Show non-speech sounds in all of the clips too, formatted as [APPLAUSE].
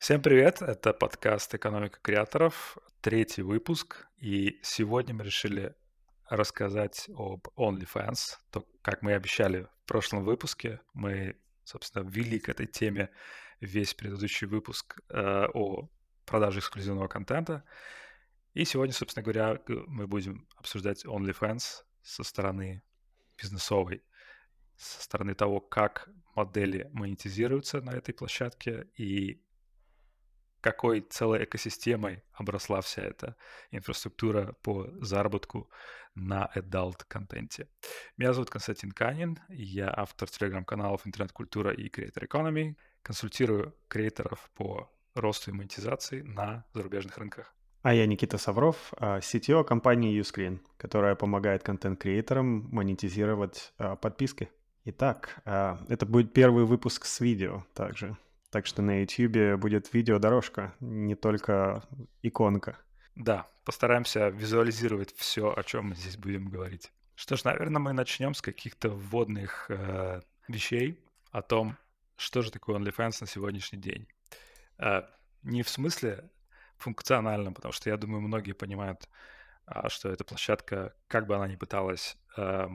Всем привет! Это подкаст «Экономика креаторов», третий выпуск. И сегодня мы решили рассказать об OnlyFans. То, как мы и обещали в прошлом выпуске, мы, собственно, ввели к этой теме весь предыдущий выпуск э, о продаже эксклюзивного контента. И сегодня, собственно говоря, мы будем обсуждать OnlyFans со стороны бизнесовой, со стороны того, как модели монетизируются на этой площадке и какой целой экосистемой обросла вся эта инфраструктура по заработку на adult контенте. Меня зовут Константин Канин, я автор телеграм-каналов «Интернет-культура» и «Creator Economy», консультирую креаторов по росту и монетизации на зарубежных рынках. А я Никита Савров, CTO а, компании Uscreen, которая помогает контент-креаторам монетизировать а, подписки. Итак, а, это будет первый выпуск с видео также. Так что на YouTube будет видеодорожка, не только иконка. Да, постараемся визуализировать все, о чем мы здесь будем говорить. Что ж, наверное, мы начнем с каких-то вводных э, вещей о том, что же такое OnlyFans на сегодняшний день. Э, не в смысле функциональном, потому что я думаю, многие понимают, э, что эта площадка, как бы она ни пыталась э,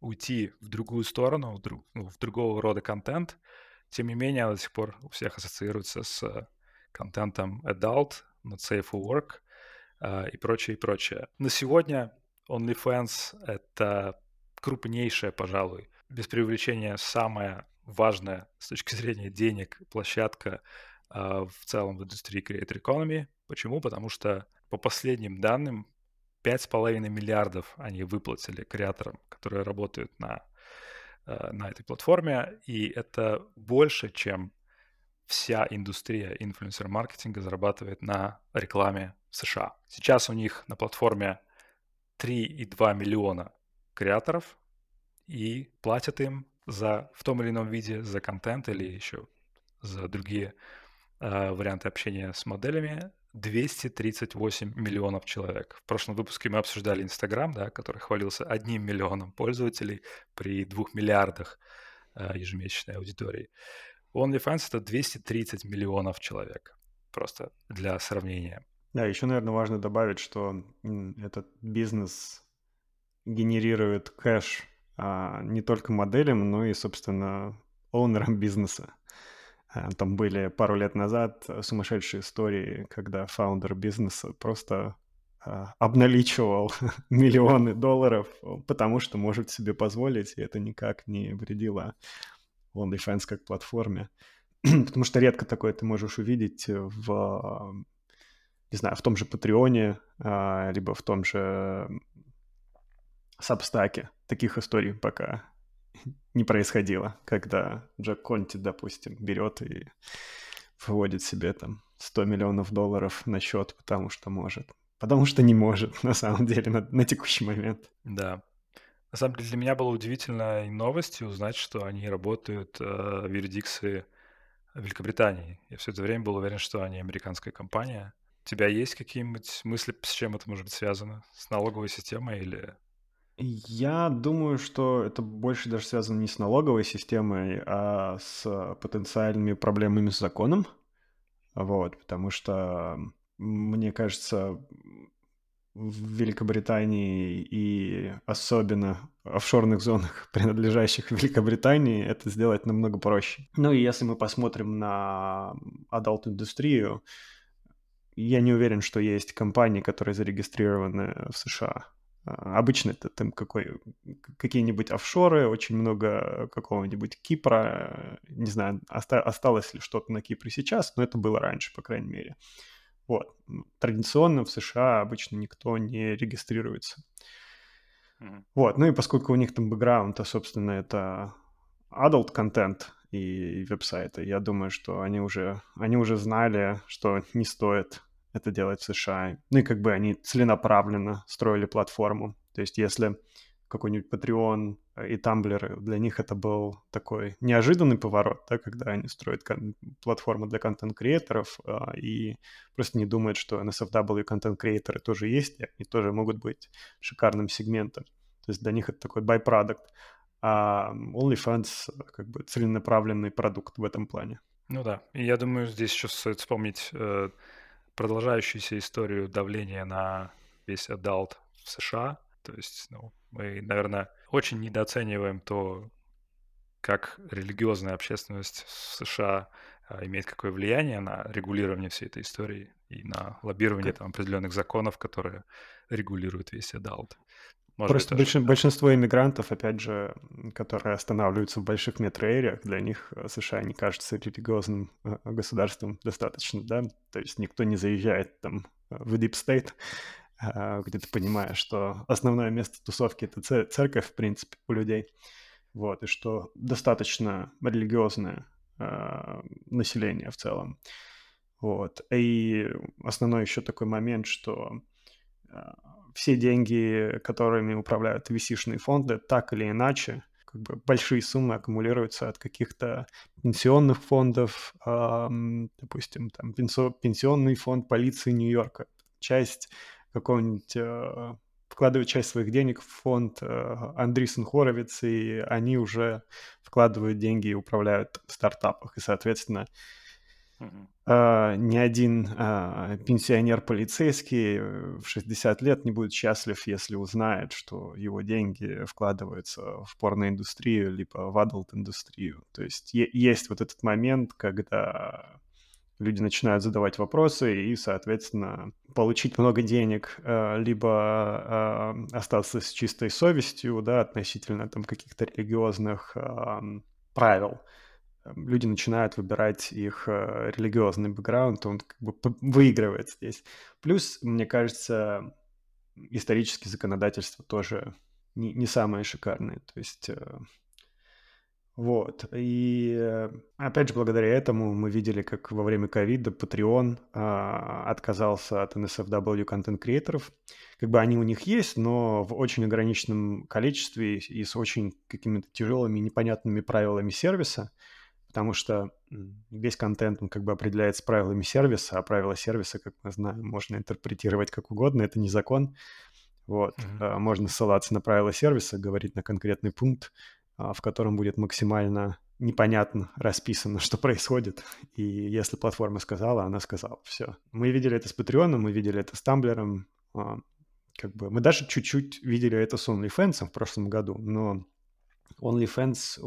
уйти в другую сторону, в, друг, ну, в другого рода контент, тем не менее, она до сих пор у всех ассоциируется с контентом adult, not safe for work э, и прочее, и прочее. На сегодня OnlyFans — это крупнейшая, пожалуй, без привлечения самая важная с точки зрения денег площадка э, в целом в индустрии Creator Economy. Почему? Потому что по последним данным 5,5 миллиардов они выплатили креаторам, которые работают на на этой платформе, и это больше, чем вся индустрия инфлюенсер-маркетинга зарабатывает на рекламе в США. Сейчас у них на платформе 3,2 миллиона креаторов, и платят им за в том или ином виде за контент или еще за другие э, варианты общения с моделями 238 миллионов человек. В прошлом выпуске мы обсуждали Инстаграм, да, который хвалился одним миллионом пользователей при двух миллиардах э, ежемесячной аудитории. OnlyFans это 230 миллионов человек. Просто для сравнения. Да, еще, наверное, важно добавить, что этот бизнес генерирует кэш а, не только моделям, но и, собственно, оунерам бизнеса. Э, там были пару лет назад сумасшедшие истории, когда фаундер бизнеса просто э, обналичивал [LAUGHS] миллионы долларов, потому что может себе позволить, и это никак не вредило OnlyFans как платформе. [CLEARS THROAT] потому что редко такое ты можешь увидеть в, не знаю, в том же Патреоне, а, либо в том же Сабстаке. Таких историй пока [LAUGHS] не происходило, когда Джек Конти, допустим, берет и выводит себе там 100 миллионов долларов на счет, потому что может. Потому что не может, [LAUGHS] на самом деле, на, на текущий момент. Да. На самом деле для меня было удивительной новостью узнать, что они работают э, в юрисдикции Великобритании. Я все это время был уверен, что они американская компания. У тебя есть какие-нибудь мысли, с чем это может быть связано? С налоговой системой или я думаю, что это больше даже связано не с налоговой системой, а с потенциальными проблемами с законом. Вот, потому что, мне кажется, в Великобритании и особенно в офшорных зонах, [LAUGHS] принадлежащих Великобритании, это сделать намного проще. Ну и если мы посмотрим на адалт-индустрию, я не уверен, что есть компании, которые зарегистрированы в США. А, обычно это там какой, какие-нибудь офшоры, очень много какого-нибудь Кипра. Не знаю, оста- осталось ли что-то на Кипре сейчас, но это было раньше, по крайней мере. Вот. Традиционно в США обычно никто не регистрируется. Mm-hmm. Вот. Ну и поскольку у них там бэкграунд, то, собственно, это adult контент и веб-сайты, я думаю, что они уже, они уже знали, что не стоит это делать в США. Ну и как бы они целенаправленно строили платформу. То есть если какой-нибудь Patreon и Tumblr, для них это был такой неожиданный поворот, да, когда они строят платформу для content creator ов а, и просто не думают, что NSFW content creator ы тоже есть, и они тоже могут быть шикарным сегментом. То есть для них это такой byproduct. А OnlyFans как бы целенаправленный продукт в этом плане. Ну да, и я думаю, здесь еще стоит вспомнить э, продолжающуюся историю давления на весь adult в США. То есть, ну, мы, наверное, очень недооцениваем то, как религиозная общественность в США а, имеет какое влияние на регулирование всей этой истории и на лоббирование там определенных законов, которые регулируют весь adult. Может Просто быть, тоже, большинство иммигрантов, опять же, которые останавливаются в больших metro area х, для них э, США не кажется религиозным э, государством достаточно, да? То есть никто не заезжает там в Deep State, а, где ты понимаешь, что основное место тусовки — это церковь, в принципе, у людей. Вот, и что достаточно религиозное э, население в целом. Вот. И основной еще такой момент, что э, все деньги, которыми управляют vc фонды, так или иначе, как бы большие суммы аккумулируются от каких-то пенсионных фондов, э, допустим, там пенсионный фонд полиции Нью-Йорка, часть какого-нибудь э, вкладывают часть своих денег в фонд э, Андрисен Хоровиц, и они уже вкладывают деньги и управляют в стартапах. И, соответственно, Uh, ни один uh, пенсионер-полицейский в 60 лет не будет счастлив, если узнает, что его деньги вкладываются в порноиндустрию либо в адалт-индустрию. То есть есть вот этот момент, когда люди начинают задавать вопросы и, соответственно, получить много денег, э, либо э, остаться с чистой совестью, да, относительно там каких-то религиозных правил. Эм, люди начинают выбирать их э, религиозный бэкграунд, он как бы выигрывает здесь. Плюс, мне кажется, исторические законодательства тоже не, не самые шикарные. То есть вот. И э, опять же, благодаря этому мы видели, как во время ковида Patreon а, отказался от NSFW контент-креаторов. Как бы они у них есть, но в очень ограниченном количестве и с очень какими-то тяжелыми непонятными правилами сервиса, потому что весь контент, он как бы определяется правилами сервиса, а правила сервиса, как мы знаем, можно интерпретировать как угодно, это не закон. Вот. Mm-hmm. Можно ссылаться на правила сервиса, говорить на конкретный пункт, а, в котором будет максимально непонятно расписано, [LAUGHS] что происходит. И если платформа сказала, она сказала. Все. Мы видели это с Patreon, мы видели это с Tumblr. А, как бы, мы даже чуть-чуть видели это с OnlyFans в прошлом году, но OnlyFans,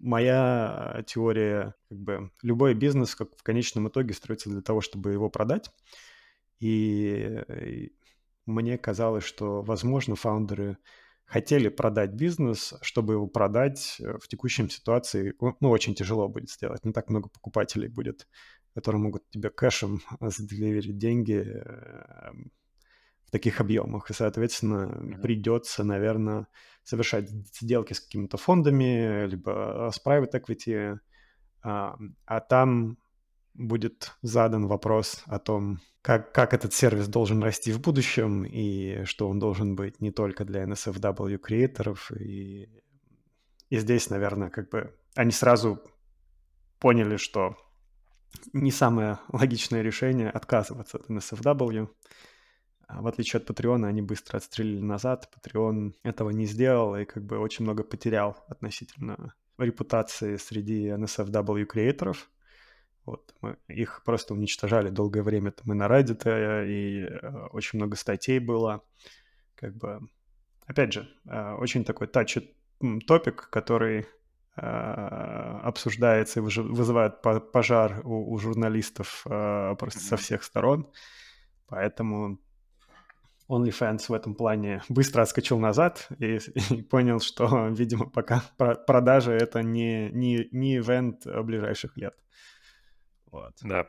моя теория, как бы любой бизнес как в конечном итоге строится для того, чтобы его продать. И, мне казалось, что, возможно, фаундеры хотели продать бизнес, чтобы его продать э, в текущем ситуации, ну, очень тяжело будет сделать. Не так много покупателей будет, которые могут тебе кэшем [LAUGHS] заделиверить деньги эм, в таких объемах. И, соответственно, придется, наверное, совершать сделки с какими-то фондами, либо с private equity, а, а там будет задан вопрос о том, как, как этот сервис должен расти в будущем и что он должен быть не только для NSFW креаторов. И, и здесь, наверное, как бы они сразу поняли, что не самое логичное решение отказываться от NSFW. А в отличие от Patreon, они быстро отстрелили назад. Patreon этого не сделал и как бы очень много потерял относительно репутации среди NSFW креаторов. Вот, мы их просто уничтожали долгое время там и на Reddit, и э, очень много статей было. Как бы, опять же, э, очень такой тач топик, который э, обсуждается и вызывает пожар у, у журналистов э, просто со всех сторон. Поэтому OnlyFans в этом плане быстро отскочил назад и, [LAUGHS] и понял, что, [LAUGHS] видимо, пока продажи это не, не, не ивент ближайших лет. Вот. Да.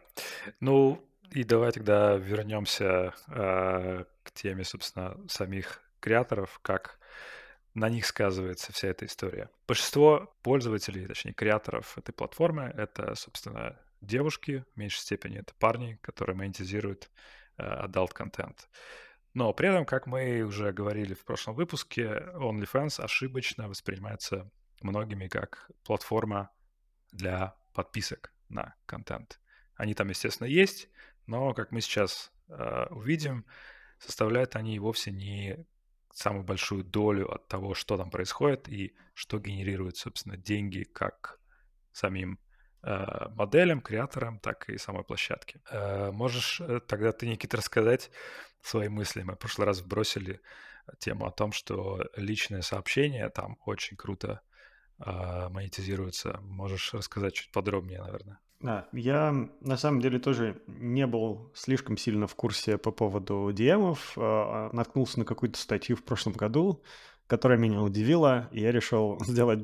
Ну, и давай тогда вернемся э, к теме, собственно, самих креаторов, как на них сказывается вся эта история. Большинство пользователей, точнее, креаторов этой платформы — это, собственно, девушки, в меньшей степени это парни, которые монетизируют э, adult контент. Но при этом, как мы уже говорили в прошлом выпуске, OnlyFans ошибочно воспринимается многими как платформа для подписок на контент. Они там, естественно, есть, но, как мы сейчас э, увидим, составляют они вовсе не самую большую долю от того, что там происходит и что генерирует, собственно, деньги как самим моделям, креаторам, так и самой площадке. Э, можешь э, тогда ты, Никита, рассказать свои мысли? Мы в прошлый раз вбросили тему о том, что личное сообщение там очень круто э, монетизируется. Можешь рассказать чуть подробнее, наверное? Да, я на самом деле тоже не был слишком сильно в курсе по поводу DM. Э, наткнулся на какую-то статью в прошлом году, которая меня удивила, и я решил сделать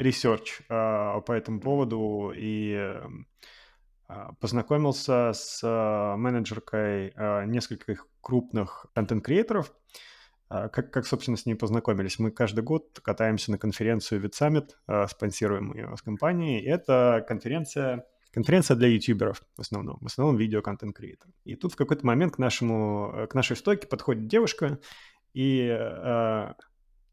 research э, по этому поводу и э, познакомился с э, менеджеркой нескольких крупных content creator ов. Как, как, собственно, с ней познакомились? Мы каждый год катаемся на конференцию VidSummit, спонсируем ее с компанией. Это конференция конференция для ютуберов в основном, в основном video content creator. И тут в какой-то момент к нашему, к нашей стойке подходит девушка и э,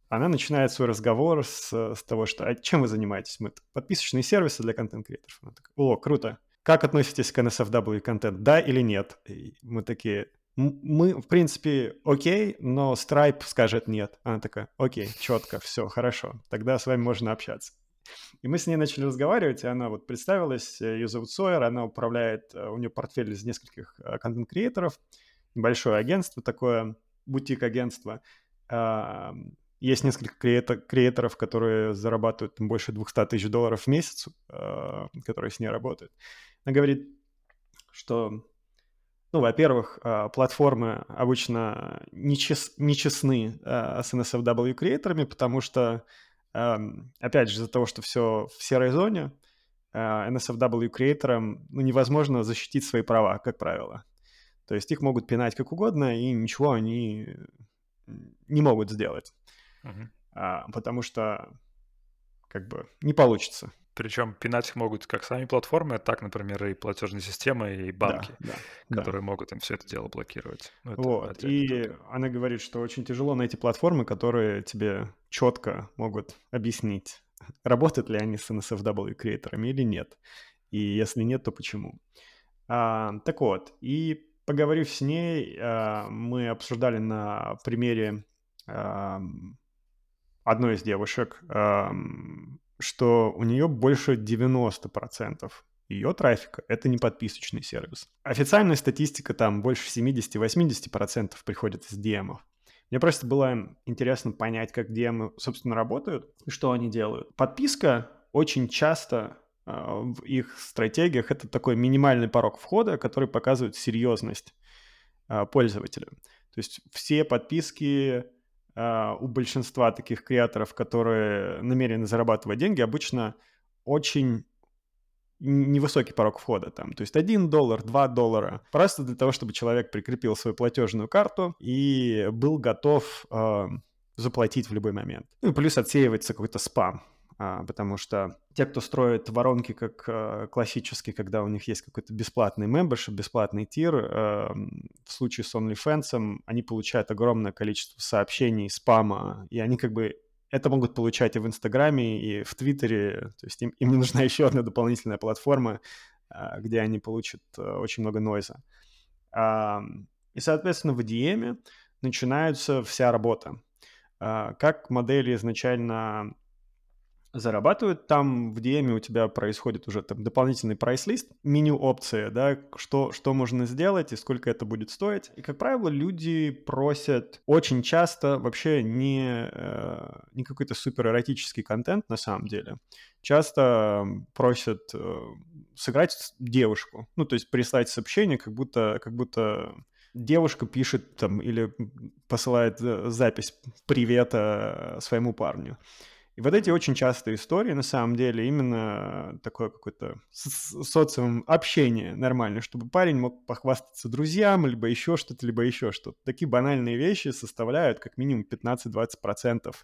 она начинает свой разговор с, с того, что «А чем вы занимаетесь?» Мы подписочные сервисы для контент-креаторов. Она такая «О, круто! Как относитесь к NSFW контент? Да или нет?» и Мы такие мы, в принципе, окей, но Stripe скажет нет. Она такая, окей, четко, все, хорошо, тогда с вами можно общаться. И мы с ней начали разговаривать, и она вот представилась, э, ее зовут Сойер, она управляет, э, у нее портфель из нескольких э, контент-креаторов, небольшое агентство такое, бутик-агентство. Есть несколько креатор, креаторов, которые зарабатывают больше 200 тысяч долларов в месяц, э, которые с ней работают. Она говорит, что, ну, во-первых, э, платформы обычно нечес, нечестны э, с NSFW креаторами, потому что, опять же, из-за того, что все в серой зоне, э, NSFW креаторам ну, невозможно защитить свои права, как правило. То есть их могут пинать как угодно, и ничего они не могут сделать. Uh-huh. А, потому что как бы не получится. Причем пинать их могут как сами платформы, так, например, и платежные системы, и банки, да, да, которые да. могут им все это дело блокировать. Ну, вот. И она говорит, что очень тяжело найти платформы, которые тебе четко могут объяснить, работают ли они с NSFW креаторами или нет. И если нет, то почему. А, так вот, и поговорив с ней, а, мы обсуждали на примере а, одной из девушек, что у нее больше 90% ее трафика — это не подписочный сервис. Официальная статистика там больше 70-80% приходит из DM. Мне просто было интересно понять, как DM, собственно, работают и что они делают. Подписка очень часто э, в их стратегиях это такой минимальный порог входа, который показывает серьезность э, пользователя. То есть все подписки у большинства таких креаторов, которые намерены зарабатывать деньги, обычно очень невысокий порог входа там, то есть 1 доллар, 2 доллара, просто для того, чтобы человек прикрепил свою платежную карту и был готов э, заплатить в любой момент. Ну и плюс отсеивается какой-то спам. А, потому что те, кто строит воронки как э, классические, когда у них есть какой-то бесплатный membership, бесплатный тир, эм, в случае с OnlyFans они получают огромное количество сообщений, спама, и они как бы это могут получать и в Инстаграме, и в Твиттере, то есть им, им нужна [LAUGHS] еще одна дополнительная платформа, а, где они получат э, очень много нойза. И, соответственно, в DM начинается вся работа. А, как модели изначально зарабатывают. Там в DM у тебя происходит уже там дополнительный прайс-лист, меню-опция, да, что, что можно сделать и сколько это будет стоить. И, как правило, люди просят очень часто вообще не, э, не какой-то супер эротический контент на самом деле. Часто просят э, сыграть девушку, ну, то есть прислать сообщение, как будто, как будто девушка пишет там или посылает э, запись привета своему парню. И вот эти очень частые истории, на самом деле, именно такое какое-то социум общение нормальное, чтобы парень мог похвастаться друзьям, либо еще что-то, либо еще что-то. Такие банальные вещи составляют как минимум 15-20%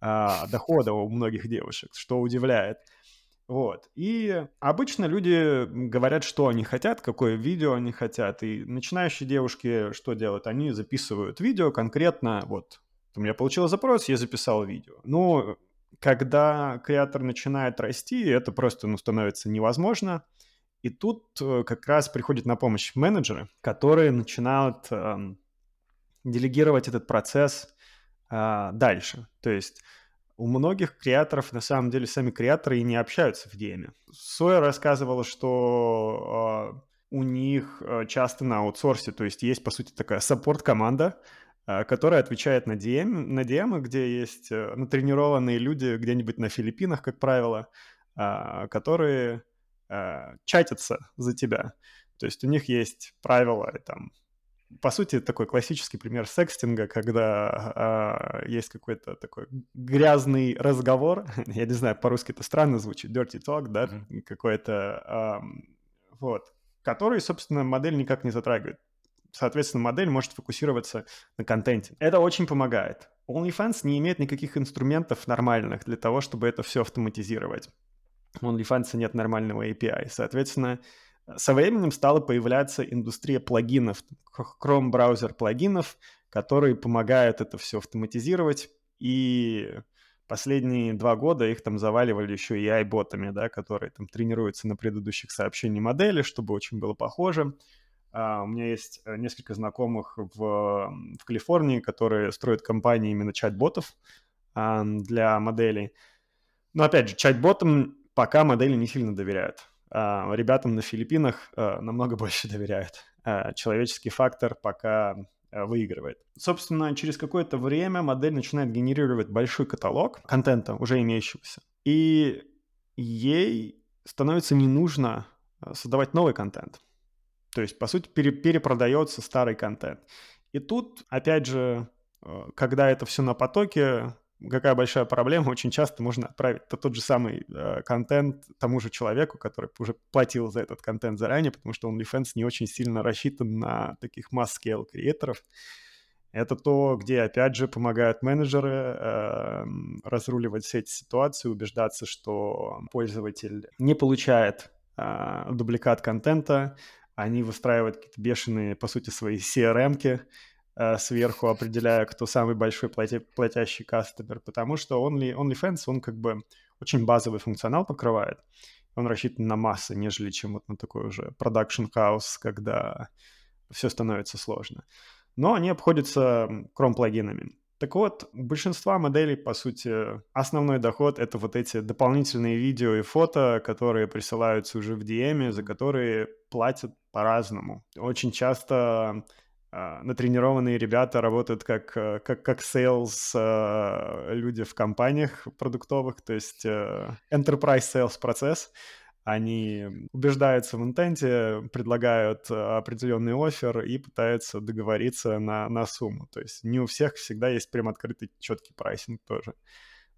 а, дохода у многих девушек, что удивляет. Вот. И обычно люди говорят, что они хотят, какое видео они хотят. И начинающие девушки что делают? Они записывают видео конкретно, вот, у меня получил запрос, я записал видео. Ну, когда креатор начинает расти, это просто ну, становится невозможно. И тут э, как раз приходят на помощь менеджеры, которые начинают э, делегировать этот процесс э, дальше. То есть у многих креаторов, на самом деле, сами креаторы и не общаются в DM. Соя рассказывала, что э, у них э, часто на аутсорсе, то есть есть, по сути, такая саппорт-команда, которая отвечает на DM, на DM, где есть э, натренированные люди где-нибудь на Филиппинах, как правило, э, которые э, чатятся за тебя. То есть у них есть правила, там, по сути, такой классический пример секстинга, когда э, есть какой-то такой грязный разговор, [LAUGHS] я не знаю, по-русски это странно звучит, dirty talk, да, mm-hmm. какой-то, э, вот, который, собственно, модель никак не затрагивает. Соответственно, модель может фокусироваться на контенте. Это очень помогает. OnlyFans не имеет никаких инструментов нормальных для того, чтобы это все автоматизировать. У OnlyFans нет нормального API. Соответственно, со временем стала появляться индустрия плагинов, Chrome браузер плагинов, которые помогают это все автоматизировать. И последние два года их там заваливали еще и AI-ботами, да, которые там тренируются на предыдущих сообщениях модели, чтобы очень было похоже. Uh, у меня есть э, несколько знакомых в, в Калифорнии, которые строят компании именно чат-ботов uh, для моделей. Но опять же, чат-ботам пока модели не сильно доверяют. Uh, ребятам на Филиппинах намного [LAUGHS] больше доверяют. Человеческий фактор пока выигрывает. Собственно, через какое-то время модель начинает генерировать большой каталог контента, уже имеющегося. И ей становится не нужно создавать новый контент. То есть, по сути, пере- перепродается старый контент. И тут, опять же, когда это все на потоке, какая большая проблема, очень часто можно отправить то, тот же самый э, контент тому же человеку, который уже платил за этот контент заранее, потому что OnlyFans не очень сильно рассчитан на таких масс-скейл креаторов. Это то, где, опять же, помогают менеджеры э, разруливать все эти ситуации, убеждаться, что пользователь не получает э, дубликат контента, они выстраивают какие-то бешеные, по сути, свои CRM-ки, Э, сверху, определяя, кто самый большой плати, платящий кастомер, потому что Only, OnlyFans, он как бы очень базовый функционал покрывает. Он рассчитан на массы, нежели чем вот на такой уже production house, когда все становится сложно. Но они обходятся Chrome-плагинами. Так вот, у большинства моделей, по сути, основной доход — это вот эти дополнительные видео и фото, которые присылаются уже в DM, за которые платят по-разному. Очень часто а, натренированные ребята работают как, э, как, как sales э, люди в компаниях продуктовых, то есть э, enterprise sales процесс. Они убеждаются в интенте, предлагают определенный офер и пытаются договориться на, на сумму. То есть не у всех всегда есть прям открытый четкий прайсинг тоже,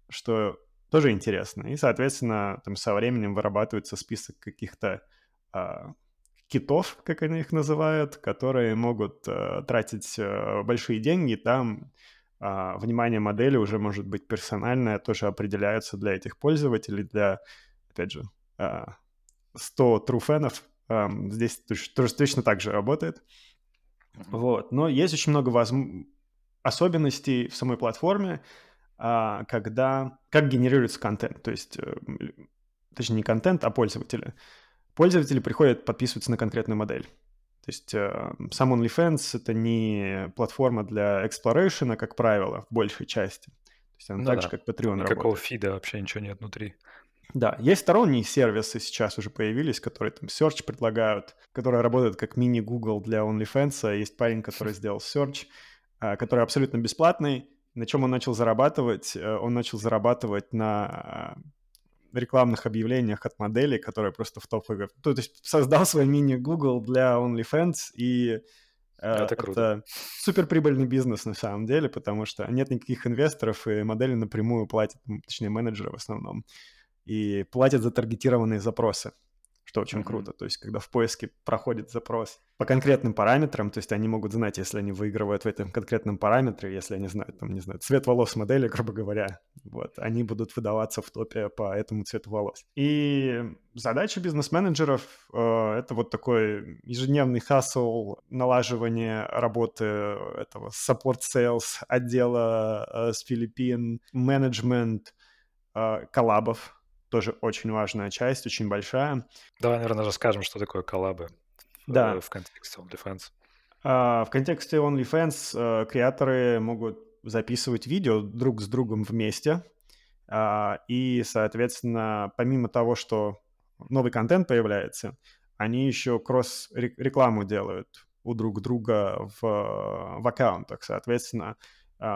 что тоже интересно. И, соответственно, там со временем вырабатывается список каких-то а, китов, как они их называют, которые могут э, тратить э, большие деньги. Там э, внимание модели уже может быть персональное, тоже определяется для этих пользователей, для, опять же, э, 100 труфенов. Э, здесь тоже точно так же работает. Вот. Но есть очень много возм... особенностей в самой платформе, э, когда... Как генерируется контент. То есть, э, точнее, не контент, а пользователи пользователи приходят подписываться на конкретную модель. То есть э, сам OnlyFans — это не платформа для exploration, как правило, в большей части. То есть она ну так да. же, как Patreon Никакого работает. фида вообще ничего нет внутри. Да, есть сторонние сервисы сейчас уже появились, которые там Search предлагают, которые работают как мини-Google для OnlyFans. Есть парень, который сделал Search, э, который абсолютно бесплатный. На чем он начал зарабатывать? Э, он начал зарабатывать на рекламных объявлениях от моделей, которые просто в топ играх. То есть создал свой мини-Google для OnlyFans, и это, круто. это супер прибыльный бизнес на самом деле, потому что нет никаких инвесторов, и модели напрямую платят, точнее менеджеры в основном, и платят за таргетированные запросы что очень mm-hmm. круто. То есть, когда в поиске проходит запрос по конкретным параметрам, то есть они могут знать, если они выигрывают в этом конкретном параметре, если они знают, там, не знаю, цвет волос модели, [LAUGHS] грубо говоря, вот, они будут выдаваться в топе по этому цвету волос. И задача бизнес-менеджеров э, это вот такой ежедневный хасл, налаживание работы этого support sales отдела э, с Филиппин, менеджмент, э, коллабов, тоже очень важная часть, очень большая. Давай, наверное, расскажем, что такое коллабы да. в контексте OnlyFans. Uh, в контексте OnlyFans uh, креаторы могут записывать видео друг с другом вместе А, и, соответственно, помимо того, что новый контент появляется, они еще кросс-рекламу делают у друг друга в, в аккаунтах. Соответственно, а,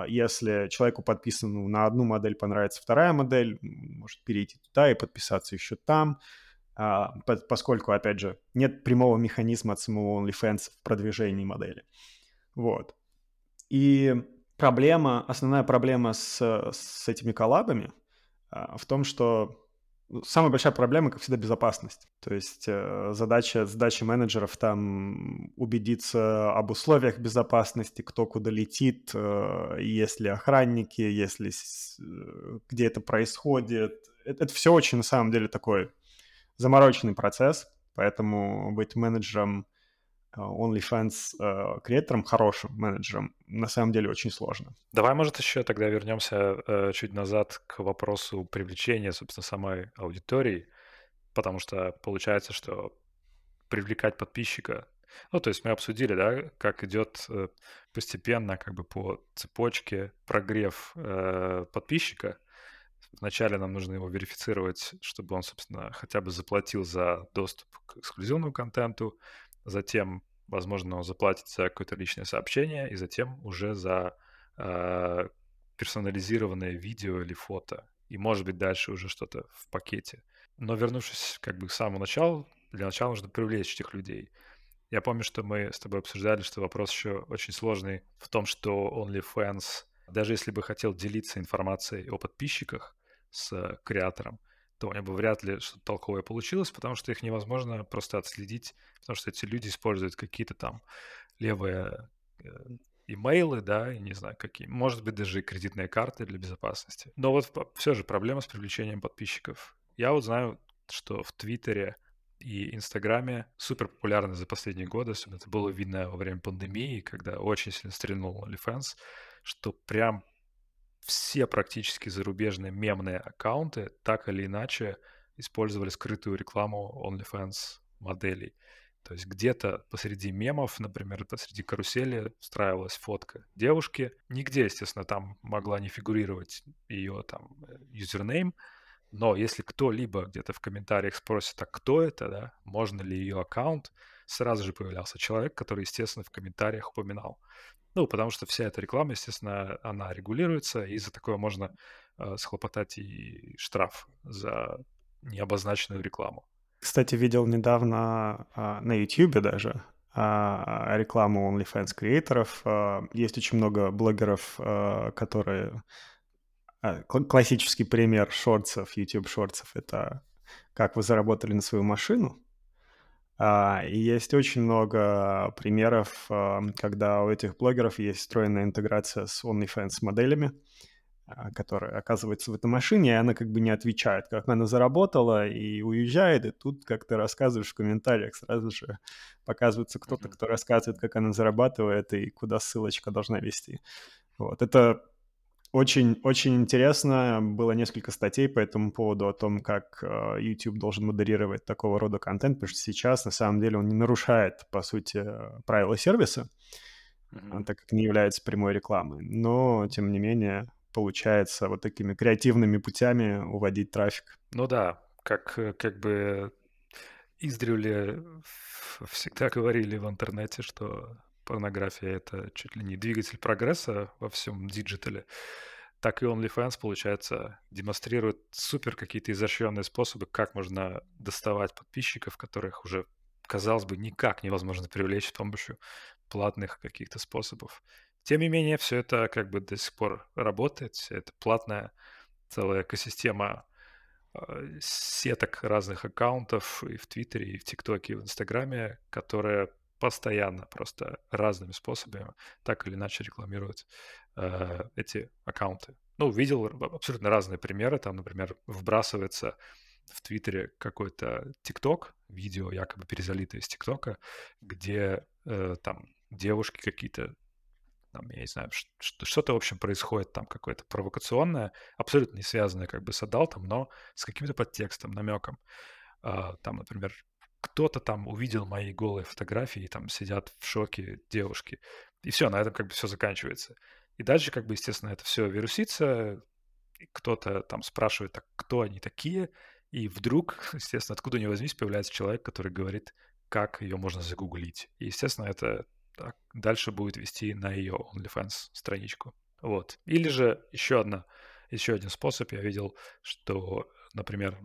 если человеку подписано на одну модель понравится вторая модель, может перейти туда и подписаться еще там, а, поскольку, опять же, нет прямого механизма от самого OnlyFans в продвижении модели. Вот. И проблема, основная проблема с, с этими коллабами а, в том, что самая большая проблема, как всегда, безопасность. То есть э, задача, задача менеджеров там убедиться об условиях безопасности, кто куда летит, э, есть ли охранники, если э, где это происходит. Это, это все очень, на самом деле, такой замороченный процесс, поэтому быть менеджером OnlyFans э, креатором, хорошим менеджером, на самом деле очень сложно. Давай, может, еще тогда вернемся э, чуть назад к вопросу привлечения, собственно, самой аудитории, потому что получается, что привлекать подписчика, ну, то есть мы обсудили, да, как идет э, постепенно, как бы по цепочке прогрев э, подписчика. Вначале нам нужно его верифицировать, чтобы он, собственно, хотя бы заплатил за доступ к эксклюзивному контенту, затем, возможно, он заплатит за какое-то личное сообщение, и затем уже за э, персонализированное видео или фото. И, может быть, дальше уже что-то в пакете. Но вернувшись как бы к самому началу, для начала нужно привлечь этих людей. Я помню, что мы с тобой обсуждали, что вопрос еще очень сложный в том, что OnlyFans, даже если бы хотел делиться информацией о подписчиках с креатором, то у них бы вряд ли что-то толковое получилось, потому что их невозможно просто отследить, потому что эти люди используют какие-то там левые э, имейлы, да, и не знаю какие, может быть, даже и кредитные карты для безопасности. Но вот все же проблема с привлечением подписчиков. Я вот знаю, что в Твиттере и Инстаграме супер популярны за последние годы, особенно это было видно во время пандемии, когда очень сильно стрельнул OnlyFans, что прям все практически зарубежные мемные аккаунты так или иначе использовали скрытую рекламу OnlyFans моделей. То есть где-то посреди мемов, например, посреди карусели встраивалась фотка девушки. Нигде, естественно, там могла не фигурировать ее там э, юзернейм, но если кто-либо где-то в комментариях спросит, а кто это, да, можно ли ее аккаунт, сразу же появлялся человек, который, естественно, в комментариях упоминал. Ну, потому что вся эта реклама, естественно, она регулируется, и за такое можно э, схлопотать и штраф за необозначенную рекламу. Кстати, видел недавно э, на YouTube даже э, рекламу OnlyFans креаторов. Э, есть очень много блогеров, э, которые... Э, классический пример шортсов, YouTube шортсов — это как вы заработали на свою машину. А, и есть очень много примеров, когда у этих блогеров есть встроенная интеграция с OnlyFans моделями, а, которая оказывается в этой машине, и она как бы не отвечает, как она заработала, и уезжает, и тут, как ты рассказываешь в комментариях, сразу же показывается кто-то, кто рассказывает, как она зарабатывает и куда ссылочка должна вести. Вот, это очень, очень интересно. Было несколько статей по этому поводу о том, как э, YouTube должен модерировать такого рода контент, потому что сейчас, на самом деле, он не нарушает, по сути, правила сервиса, mm-hmm. так как не является прямой рекламой. Но, тем не менее, получается вот такими креативными путями уводить трафик. Ну да, как, э, как бы издревле всегда говорили в интернете, что порнография — это чуть ли не двигатель прогресса во всем digital е, так и OnlyFans, получается, демонстрирует супер какие-то изощренные способы, как можно доставать подписчиков, которых уже, казалось бы, никак невозможно привлечь с помощью платных каких-то способов. Тем не менее, все это как бы до сих пор работает, это платная целая экосистема э, сеток разных аккаунтов и в Твиттере, и в ТикТоке, и в Инстаграме, которая постоянно просто разными способами так или иначе рекламируют э, эти аккаунты. Ну, видел абсолютно разные примеры. Там, например, вбрасывается в Твиттере какой-то ТикТок, видео якобы перезалитое из ТикТока, где э, там девушки какие-то там, я не знаю, что-то, в общем, происходит там какое-то провокационное, абсолютно не связанное как бы с адалтом, но с каким-то подтекстом, намеком. Uh, там, например, кто-то там увидел мои голые фотографии, и там сидят в шоке девушки. И все, на этом как бы все заканчивается. И дальше, как бы, естественно, это все вирусится, кто-то там спрашивает, так кто они такие, и вдруг, [LAUGHS] естественно, откуда ни возьмись, появляется человек, который говорит, как ее можно загуглить. И, естественно, это так, дальше будет вести на ее OnlyFans страничку. Вот. Или же еще одна, еще один способ я видел, что, например,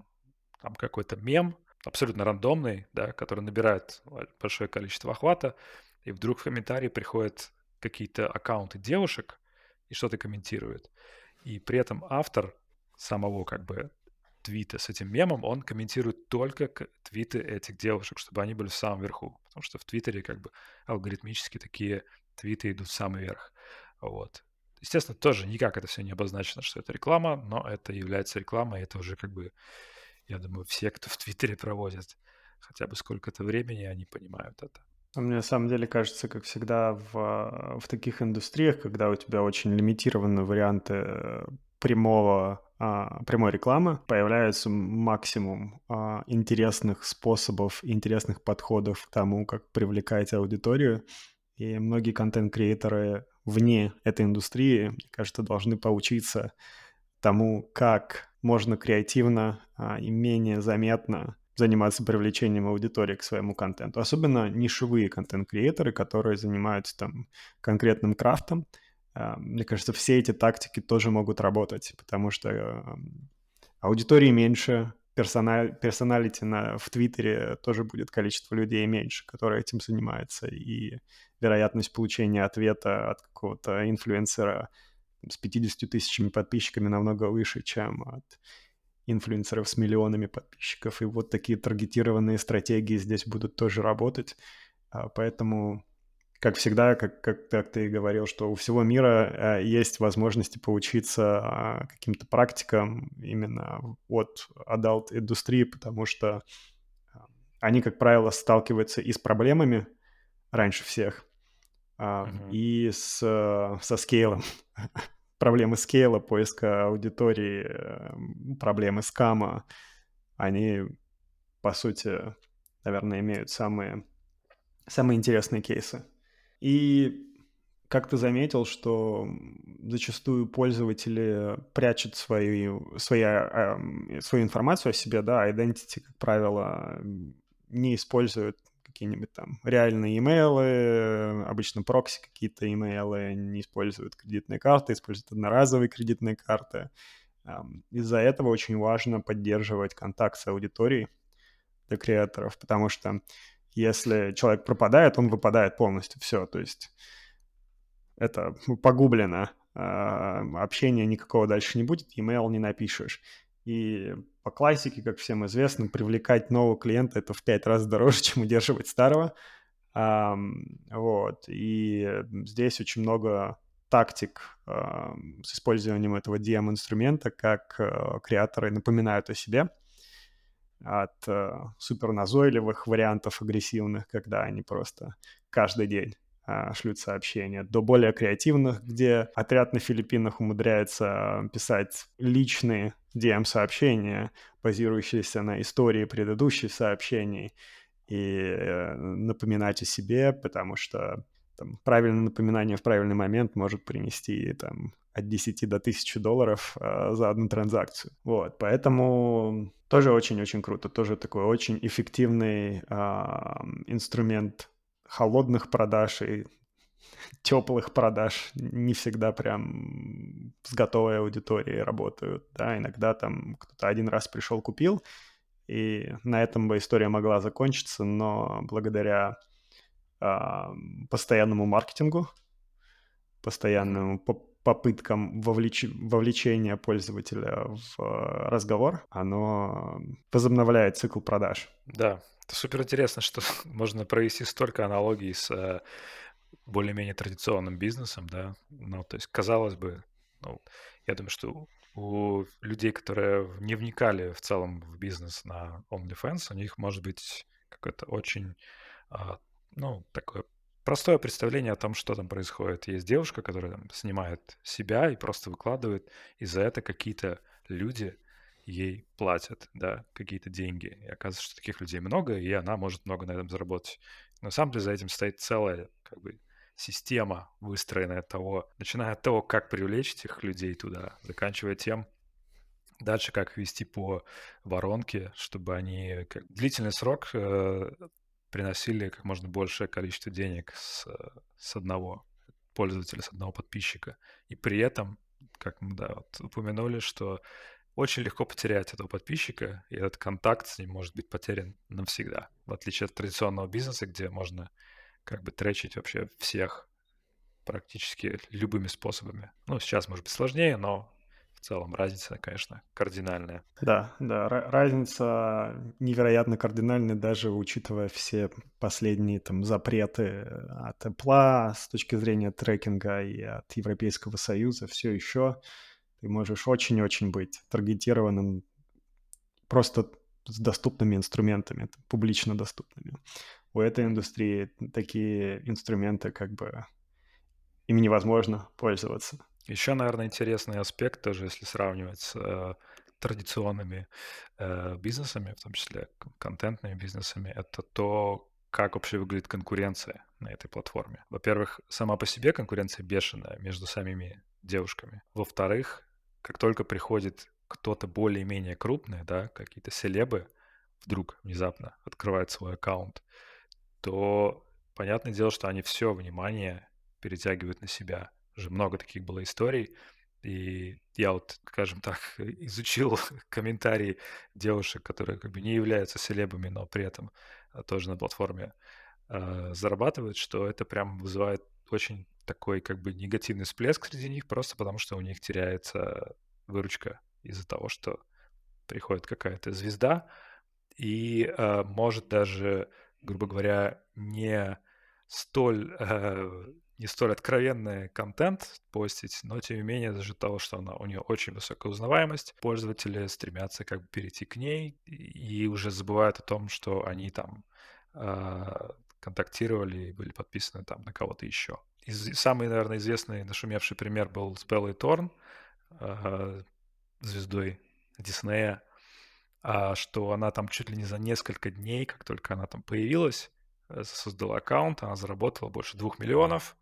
там какой-то мем, абсолютно рандомный, да, который набирает большое количество охвата, и вдруг в комментарии приходят какие-то аккаунты девушек и что-то комментируют. И при этом автор самого как бы твита с этим мемом, он комментирует только твиты этих девушек, чтобы они были в самом верху. Потому что в Твиттере как бы алгоритмически такие твиты идут в самый верх. Вот. Естественно, тоже никак это все не обозначено, что это реклама, но это является рекламой, это уже как бы, я думаю, все, кто в Твиттере проводит хотя бы сколько-то времени, они понимают это. А мне на самом деле кажется, как всегда в, в таких индустриях, когда у тебя очень лимитированы варианты прямого а, прямой рекламы появляется максимум а, интересных способов, интересных подходов к тому, как привлекать аудиторию. И многие контент-креаторы вне этой индустрии, мне кажется, должны поучиться тому, как можно креативно а, и менее заметно заниматься привлечением аудитории к своему контенту. Особенно нишевые контент-креаторы, которые занимаются там конкретным крафтом. А, мне кажется, все эти тактики тоже могут работать, потому что аудитории меньше, персональ, персоналити на, в Твиттере тоже будет количество людей меньше, которые этим занимаются, и вероятность получения ответа от какого-то инфлюенсера с 50 тысячами подписчиками намного выше, чем от инфлюенсеров с миллионами подписчиков. И вот такие таргетированные стратегии здесь будут тоже работать. А, поэтому, как всегда, как, как, как ты говорил, что у всего мира а, есть возможности поучиться а, каким-то практикам именно от адалт-индустрии, потому что они, как правило, сталкиваются и с проблемами раньше всех, uh-huh. и с, со скейлом. [LAUGHS] проблемы скейла, поиска аудитории, эм, проблемы скама, они, по сути, наверное, имеют самые, самые интересные кейсы. И как ты заметил, что зачастую пользователи прячут свою, свои, э, свою информацию о себе, да, identity, как правило, не используют какие-нибудь там реальные имейлы, обычно прокси какие-то имейлы, не используют кредитные карты, используют одноразовые кредитные карты. Из-за этого очень важно поддерживать контакт с аудиторией для креаторов, потому что если человек пропадает, он выпадает полностью, все, то есть это погублено, а, общения никакого дальше не будет, email не напишешь. И по классике, как всем известно, привлекать нового клиента это в пять раз дороже, [LAUGHS] чем удерживать старого. вот. И здесь очень много тактик с использованием этого DM-инструмента, как э, креаторы напоминают о себе от э, суперназойливых вариантов агрессивных, когда они просто каждый день шлют сообщения, до более креативных, где отряд на Филиппинах умудряется писать личные DM-сообщения, базирующиеся на истории предыдущих сообщений, и э, напоминать о себе, потому что там, правильное напоминание в правильный момент может принести там, от 10 до 1000 долларов э, за одну транзакцию. Вот, поэтому тоже очень-очень круто, тоже такой очень эффективный э, инструмент холодных продаж и теплых продаж не всегда прям с готовой аудиторией работают, да, иногда там кто-то один раз пришел, купил, и на этом бы история могла закончиться, но благодаря э, постоянному маркетингу, постоянным по попыткам вовлеч... вовлечения пользователя в э, разговор, оно возобновляет цикл продаж. Да, это супер интересно, что [LAUGHS] можно провести столько аналогий с э, более-менее традиционным бизнесом, да. Ну, то есть, казалось бы, ну, я думаю, что у людей, которые не вникали в целом в бизнес на OnlyFans, у них может быть какое-то очень, а, ну, такое простое представление о том, что там происходит. Есть девушка, которая там, снимает себя и просто выкладывает, и за это какие-то люди ей платят, да, какие-то деньги. И оказывается, что таких людей много, и она может много на этом заработать. На самом деле за этим стоит целая как бы система, выстроенная того, начиная от того, как привлечь этих людей туда, заканчивая тем, дальше как вести по воронке, чтобы они как длительный срок э, приносили как можно большее количество денег с, с одного пользователя, с одного подписчика. И при этом, как мы да, вот упомянули, что очень легко потерять этого подписчика, и этот контакт с ним может быть потерян навсегда. В отличие от традиционного бизнеса, где можно как бы тречить вообще всех практически любыми способами. Ну, сейчас может быть сложнее, но в целом разница, конечно, кардинальная. Да, да, разница невероятно кардинальная, даже учитывая все последние там запреты от Apple с точки зрения трекинга и от Европейского Союза, все еще ты можешь очень-очень быть таргетированным просто с доступными инструментами, публично доступными. У этой индустрии такие инструменты как бы ими невозможно пользоваться. Еще, наверное, интересный аспект тоже, если сравнивать с э, традиционными э, бизнесами, в том числе контентными бизнесами, это то, как вообще выглядит конкуренция на этой платформе. Во-первых, сама по себе конкуренция бешеная между самими девушками. Во-вторых, как только приходит кто-то более-менее крупный, да, какие-то селебы, вдруг внезапно открывают свой аккаунт, то понятное дело, что они все внимание перетягивают на себя. Уже много таких было историй. И я вот, скажем так, [LAUGHS] изучил [LAUGHS] комментарии девушек, которые как бы не являются селебами, но при этом а, тоже на платформе э, зарабатывают, что это прям вызывает очень такой как бы негативный всплеск среди них, просто потому что у них теряется выручка из-за того, что приходит какая-то звезда и э, может даже, грубо говоря, не столь э, не столь откровенный контент постить, но тем не менее за счет того, что она, у нее очень высокая узнаваемость, пользователи стремятся как бы перейти к ней и уже забывают о том, что они там э, контактировали и были подписаны там на кого-то еще. И самый, наверное, известный нашумевший пример был с Беллой Торн, э, звездой Диснея, а, что она там чуть ли не за несколько дней, как только она там появилась, э, создала аккаунт, она заработала больше двух миллионов,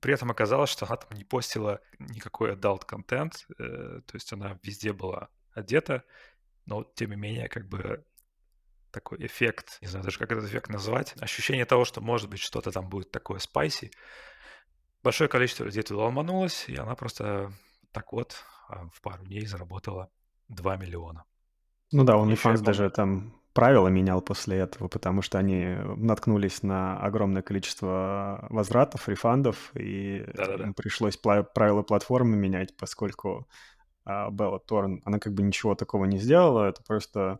при этом оказалось, что она там не постила никакой adult контент, э, то есть она везде была одета, но тем не менее как бы такой эффект, не знаю даже как этот эффект назвать, ощущение того, что может быть что-то там будет такое спайси. Большое количество людей туда ломанулось, и она просто так вот а, в пару дней заработала 2 миллиона. Ну да, OnlyFans даже там правила менял после этого, потому что они наткнулись на огромное количество возвратов, рефандов, и Да-да-да. им пришлось правила платформы менять, поскольку Белла Торн, она как бы ничего такого не сделала, это просто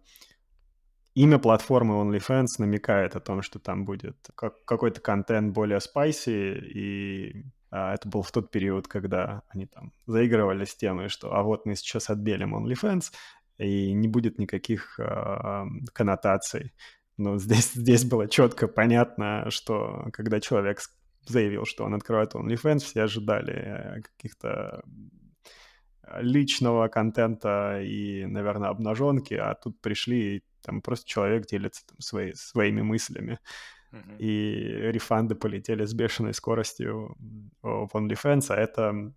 имя платформы OnlyFans намекает о том, что там будет как, какой-то контент более спайси, и это был в тот период, когда они там заигрывали с темой, что а вот мы сейчас отбелим OnlyFans, и не будет никаких э, коннотаций. Но [LAUGHS] здесь, здесь было четко понятно, что когда человек заявил, что он открывает OnlyFans, все ожидали э, каких-то личного контента и, наверное, обнаженки, а тут пришли, и там просто человек делится там, свои, своими мыслями. И рефанды полетели с бешеной скоростью в OnlyFans, а это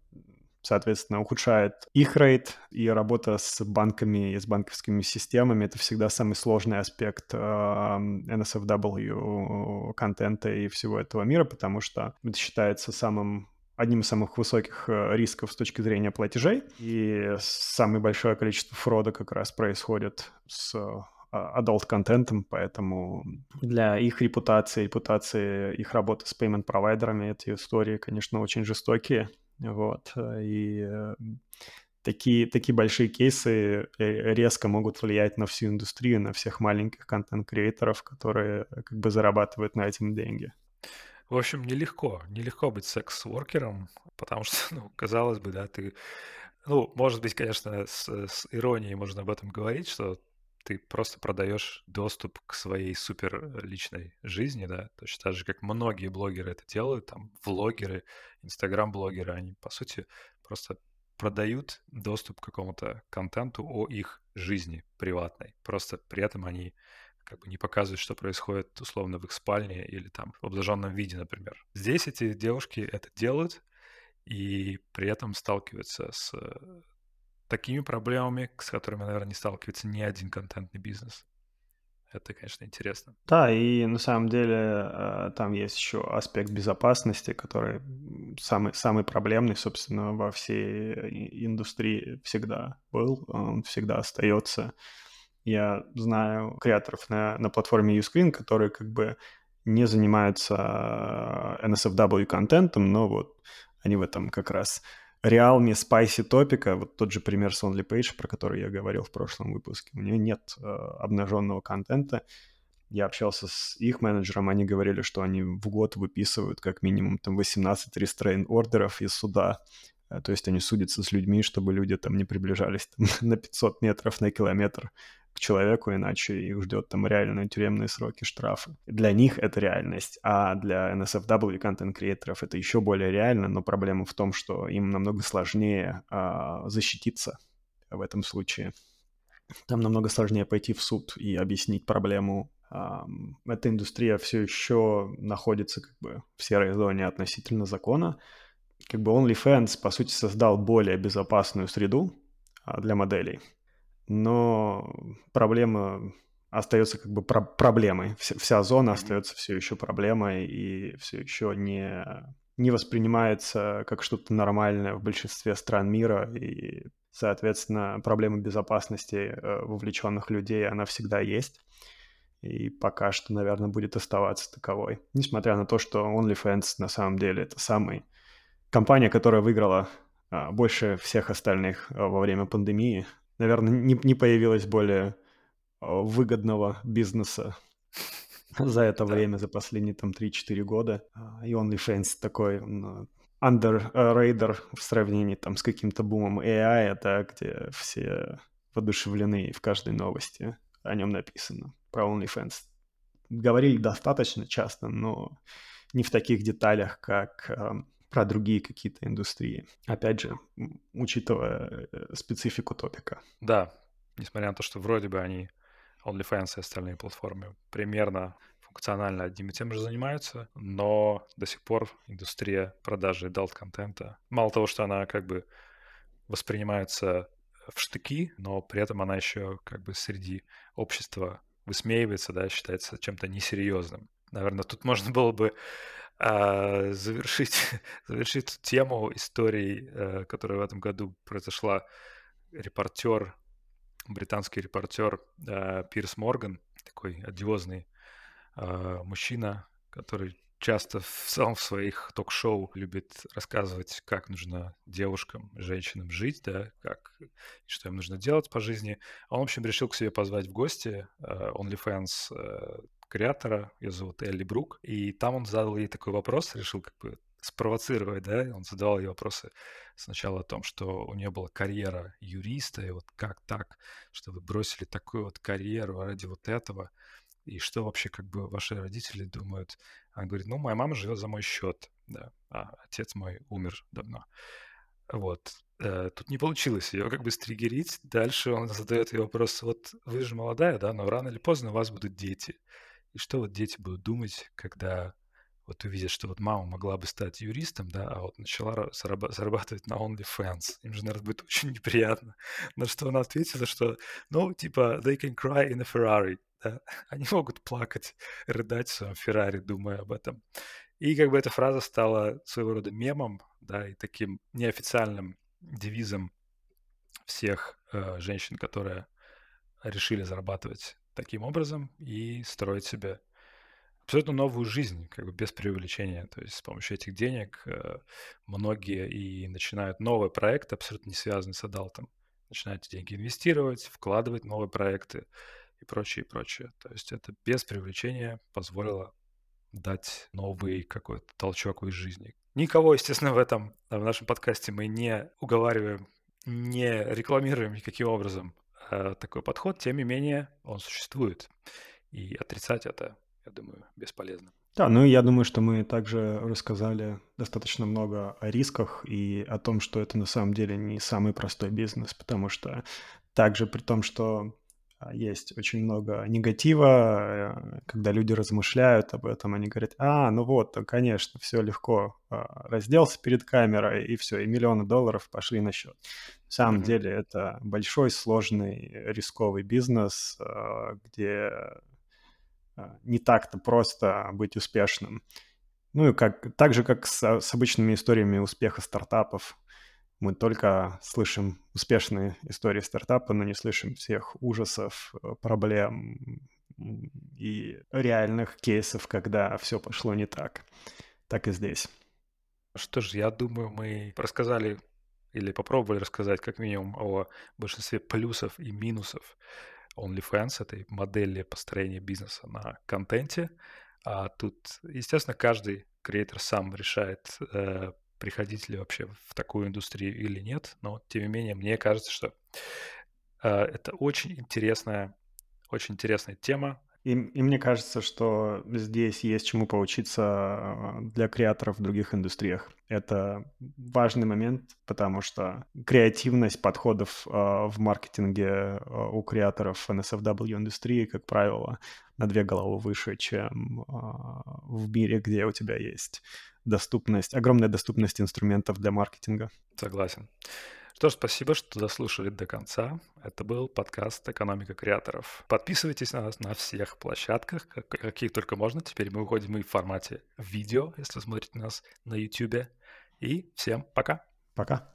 соответственно, ухудшает их рейд, и работа с банками и с банковскими системами — это всегда самый сложный аспект э, NSFW контента и всего этого мира, потому что это считается самым одним из самых высоких э, рисков с точки зрения платежей, и самое большое количество фрода как раз происходит с adult контентом, поэтому для их репутации, репутации их работы с payment провайдерами эти истории, конечно, очень жестокие. Вот. Э, и э, такие, такие большие кейсы э, резко могут влиять на всю индустрию, на всех маленьких контент-креаторов, которые как бы зарабатывают на этом деньги. В общем, нелегко, нелегко быть секс-воркером, потому что, [LAUGHS] ну, казалось бы, да, ты, ну, может быть, конечно, с, с иронией можно об этом говорить, что ты просто продаешь доступ к своей супер личной жизни, да, точно так же, как многие блогеры это делают, там, влогеры, инстаграм-блогеры, они, по сути, просто продают доступ к какому-то контенту о их жизни приватной. Просто при этом они как бы не показывают, что происходит условно в их спальне или там в обнаженном виде, например. Здесь эти девушки это делают и при этом сталкиваются с такими проблемами, с которыми, наверное, не сталкивается ни один контентный бизнес. Это, конечно, интересно. Да, и на самом деле э, там есть еще аспект безопасности, который самый, самый проблемный, собственно, во всей индустрии всегда был, он всегда остается. Я знаю креаторов на, на платформе Uscreen, которые как бы не занимаются NSFW контентом, но вот они в этом как раз Realme Spicy топика, вот тот же пример с OnlyPage, про который я говорил в прошлом выпуске, у нее нет э, обнаженного контента. Я общался с их менеджером, они говорили, что они в год выписывают как минимум там 18 рестрейн ордеров из суда. Э, то есть они судятся с людьми, чтобы люди там не приближались там, [LAUGHS] на 500 метров, на километр к человеку, иначе их ждет там реальные тюремные сроки, штрафы. Для них это реальность, а для NSFW контент-креаторов это еще более реально, но проблема в том, что им намного сложнее а, защититься в этом случае. Там намного сложнее пойти в суд и объяснить проблему. Эта индустрия все еще находится как бы в серой зоне относительно закона. Как бы OnlyFans, по сути, создал более безопасную среду а, для моделей – но проблема остается как бы про проблемой. Вся, вся зона остается все еще проблемой и все еще не, не воспринимается как что-то нормальное в большинстве стран мира. И, соответственно, проблема безопасности э, вовлеченных людей, она всегда есть. И пока что, наверное, будет оставаться таковой. Несмотря на то, что OnlyFans на самом деле это самый компания, которая выиграла а, больше всех остальных а, во время пандемии наверное, не, не появилось более а, выгодного бизнеса за это время, за последние там 3-4 года. А, и OnlyFans такой under radar в сравнении там с каким-то бумом AI, это где все воодушевлены и в каждой новости о нем написано. Про OnlyFans говорили достаточно часто, но не в таких деталях, как про другие какие-то индустрии. Опять же, учитывая э, специфику топика. Да, несмотря на то, что вроде бы они OnlyFans и остальные платформы примерно функционально одним и тем же занимаются, но до сих пор индустрия продажи adult-контента, мало того, что она как бы воспринимается в штыки, но при этом она еще как бы среди общества высмеивается, да, считается чем-то несерьезным. Наверное, тут можно было бы а, завершить, [LAUGHS] завершить тему истории, э, которая в этом году произошла. Репортер, британский репортер э, Пирс Морган, такой одиозный э, мужчина, который часто в самом в своих ток-шоу любит рассказывать, как нужно девушкам, женщинам жить, да, как, что им нужно делать по жизни. Он, в общем, решил к себе позвать в гости OnlyFans креатора, ее зовут Элли Брук, и там он задал ей такой вопрос, решил как бы спровоцировать, да, он задавал ей вопросы сначала о том, что у нее была карьера юриста, и вот как так, что вы бросили такую вот карьеру ради вот этого, и что вообще как бы ваши родители думают. Она говорит, ну, моя мама живет за мой счет, да, а отец мой умер давно. Вот. Э, тут не получилось ее как бы стригерить. Дальше он задает ей вопрос, вот вы же молодая, да, но рано или поздно у вас будут дети. И что вот дети будут думать, когда вот увидят, что вот мама могла бы стать юристом, да, а вот начала зарабатывать на OnlyFans. Им же, наверное, будет [LAUGHS] очень неприятно. На что она ответила, что, ну, типа, they can cry in a Ferrari. Да? [LAUGHS] Они могут плакать, рыдать в своем Феррари, думая об этом. И как бы эта фраза стала своего рода мемом, да, и таким неофициальным девизом всех э, женщин, которые решили зарабатывать таким образом и строить себе абсолютно новую жизнь, как бы без преувеличения. То есть с помощью этих денег э, многие и начинают новый проект, абсолютно не связанный с адалтом. Начинают деньги инвестировать, вкладывать в новые проекты и прочее, и прочее. То есть это без преувеличения позволило дать новый какой-то толчок в жизни. Никого, естественно, в этом, в нашем подкасте мы не уговариваем, не рекламируем никаким образом такой подход, тем не менее он существует. И отрицать это, я думаю, бесполезно. Да, ну я думаю, что мы также рассказали достаточно много о рисках и о том, что это на самом деле не самый простой бизнес, потому что также при том, что есть очень много негатива, э, когда люди размышляют об этом, они говорят, а, ну вот, конечно, все легко, а, разделся перед камерой, и все, и миллионы долларов пошли на счет. На самом mm-hmm. деле это большой, сложный, рисковый бизнес, а, где не так-то просто быть успешным. Ну и как, так же, как с, с обычными историями успеха стартапов, мы только слышим успешные истории стартапа, но не слышим всех ужасов, э, проблем и реальных кейсов, когда все пошло не так. Так и здесь. Что ж, я думаю, мы рассказали или попробовали рассказать как минимум о большинстве плюсов и минусов OnlyFans, этой модели построения бизнеса на контенте. А тут, естественно, каждый креатор сам решает, э, приходить ли вообще в такую индустрию или нет. Но, тем не менее, мне кажется, что э, это очень интересная, очень интересная тема. И, и мне кажется, что здесь есть чему поучиться э, для креаторов в других индустриях. Это важный момент, потому что креативность подходов э, в маркетинге э, у креаторов NSFW индустрии, как правило, на две головы выше, чем э, в мире, где у тебя есть доступность, огромная доступность инструментов для маркетинга. Согласен. Что ж, спасибо, что дослушали до конца. Это был подкаст «Экономика креаторов». Подписывайтесь на нас на всех площадках, каких только можно. Теперь мы выходим и в формате видео, если смотрите нас на YouTube. И всем пока. Пока.